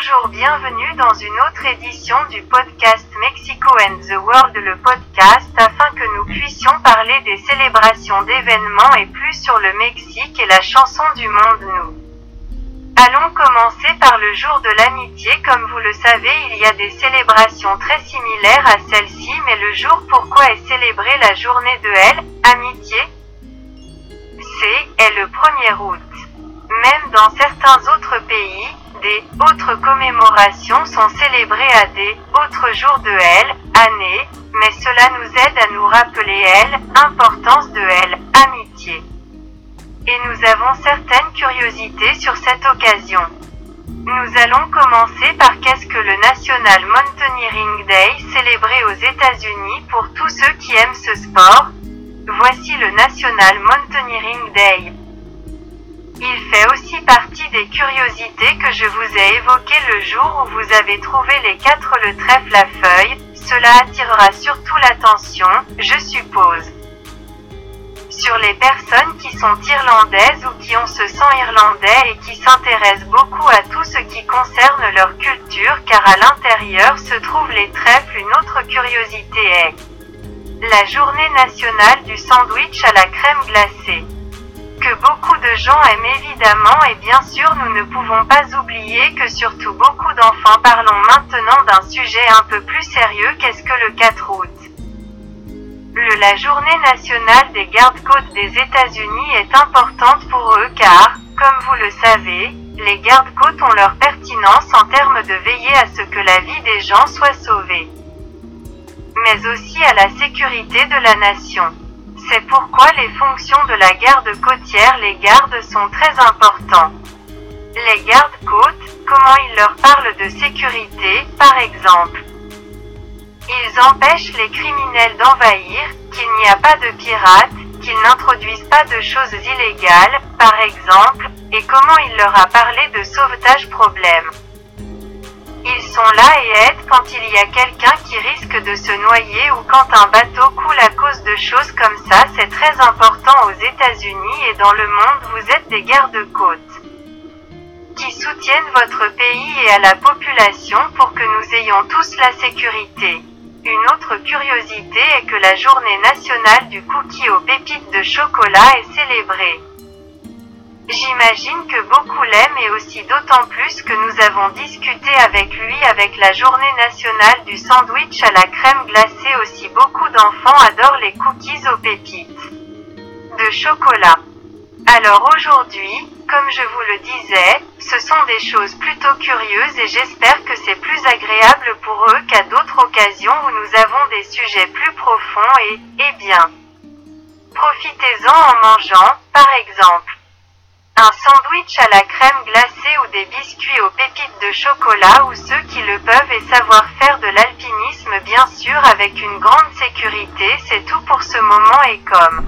Bonjour, bienvenue dans une autre édition du podcast Mexico and the World, le podcast afin que nous puissions parler des célébrations d'événements et plus sur le Mexique et la chanson du monde nous. Allons commencer par le jour de l'amitié. Comme vous le savez, il y a des célébrations très similaires à celle-ci, mais le jour pourquoi est célébrée la journée de L, amitié C'est, est le 1er août. Même dans certains autres pays, autres commémorations sont célébrées à des autres jours de L, année, mais cela nous aide à nous rappeler L, importance de L, amitié. Et nous avons certaines curiosités sur cette occasion. Nous allons commencer par qu'est-ce que le National Mountaineering Day célébré aux États-Unis pour tous ceux qui aiment ce sport. Voici le National Mountaineering Day. Il fait aussi partie des curiosités que je vous ai évoquées le jour où vous avez trouvé les quatre le trèfle à feuilles. Cela attirera surtout l'attention, je suppose. Sur les personnes qui sont irlandaises ou qui ont ce sang irlandais et qui s'intéressent beaucoup à tout ce qui concerne leur culture car à l'intérieur se trouvent les trèfles. Une autre curiosité est la journée nationale du sandwich à la crème glacée que beaucoup de gens aiment évidemment et bien sûr nous ne pouvons pas oublier que surtout beaucoup d'enfants parlons maintenant d'un sujet un peu plus sérieux qu'est-ce que le 4 août? Le, la journée nationale des gardes-côtes des États-Unis est importante pour eux car, comme vous le savez, les gardes-côtes ont leur pertinence en termes de veiller à ce que la vie des gens soit sauvée. Mais aussi à la sécurité de la nation. C'est pourquoi les fonctions de la garde côtière, les gardes sont très importants. Les gardes-côtes, comment ils leur parlent de sécurité, par exemple. Ils empêchent les criminels d'envahir, qu'il n'y a pas de pirates, qu'ils n'introduisent pas de choses illégales, par exemple, et comment il leur a parlé de sauvetage problème. Ils sont là et aident quand il y a quelqu'un qui risque de se noyer ou quand un bateau coule à cause de choses comme ça. C'est très important aux États-Unis et dans le monde. Vous êtes des gardes-côtes qui soutiennent votre pays et à la population pour que nous ayons tous la sécurité. Une autre curiosité est que la journée nationale du cookie aux pépites de chocolat est célébrée. J'imagine que beaucoup l'aiment et aussi d'autant plus que nous avons discuté avec lui avec la journée nationale du sandwich à la crème glacée aussi beaucoup d'enfants adorent les cookies aux pépites de chocolat. Alors aujourd'hui, comme je vous le disais, ce sont des choses plutôt curieuses et j'espère que c'est plus agréable pour eux qu'à d'autres occasions où nous avons des sujets plus profonds et, eh bien, profitez-en en mangeant, par exemple. Un sandwich à la crème glacée ou des biscuits aux pépites de chocolat ou ceux qui le peuvent et savoir faire de l'alpinisme bien sûr avec une grande sécurité, c'est tout pour ce moment et comme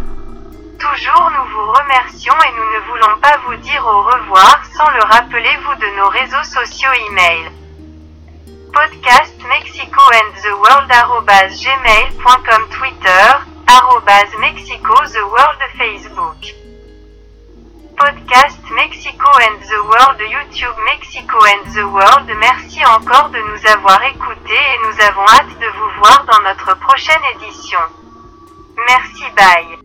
toujours nous vous remercions et nous ne voulons pas vous dire au revoir sans le rappelez-vous de nos réseaux sociaux email. Podcast Mexico and the World gmail.com Twitter Mexico the World Facebook podcast Mexico and the World YouTube Mexico and the World. Merci encore de nous avoir écoutés et nous avons hâte de vous voir dans notre prochaine édition. Merci bye.